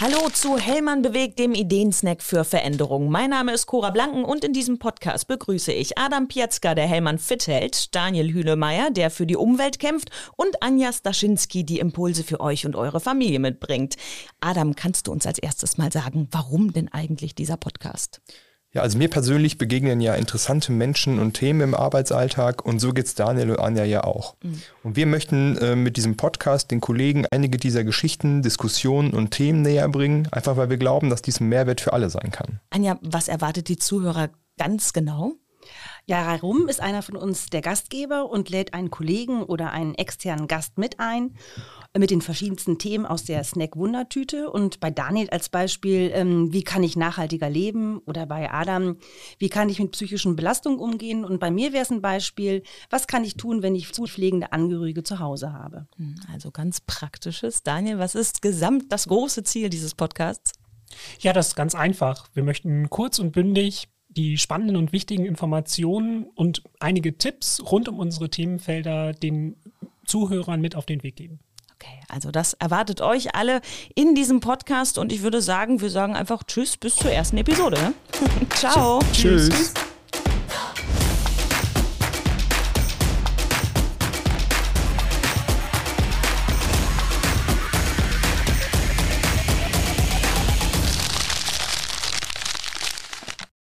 Hallo zu Hellmann bewegt, dem Ideensnack für Veränderung. Mein Name ist Cora Blanken und in diesem Podcast begrüße ich Adam Pietzka, der Hellmann fit hält, Daniel Hühlemeier, der für die Umwelt kämpft und Anja Staschinski, die Impulse für euch und eure Familie mitbringt. Adam, kannst du uns als erstes mal sagen, warum denn eigentlich dieser Podcast? Ja, also mir persönlich begegnen ja interessante Menschen und Themen im Arbeitsalltag und so geht's Daniel und Anja ja auch. Mhm. Und wir möchten äh, mit diesem Podcast den Kollegen einige dieser Geschichten, Diskussionen und Themen näher bringen, einfach weil wir glauben, dass dies ein Mehrwert für alle sein kann. Anja, was erwartet die Zuhörer ganz genau? Jara Rum ist einer von uns der Gastgeber und lädt einen Kollegen oder einen externen Gast mit ein mit den verschiedensten Themen aus der Snack-Wundertüte. Und bei Daniel als Beispiel, ähm, wie kann ich nachhaltiger leben? Oder bei Adam, wie kann ich mit psychischen Belastungen umgehen? Und bei mir wäre es ein Beispiel, was kann ich tun, wenn ich zu pflegende Angehörige zu Hause habe? Hm, also ganz praktisches. Daniel, was ist gesamt das große Ziel dieses Podcasts? Ja, das ist ganz einfach. Wir möchten kurz und bündig die spannenden und wichtigen Informationen und einige Tipps rund um unsere Themenfelder den Zuhörern mit auf den Weg geben. Okay, also das erwartet euch alle in diesem Podcast und ich würde sagen, wir sagen einfach Tschüss bis zur ersten Episode. Ciao. Tschüss. Tschüss.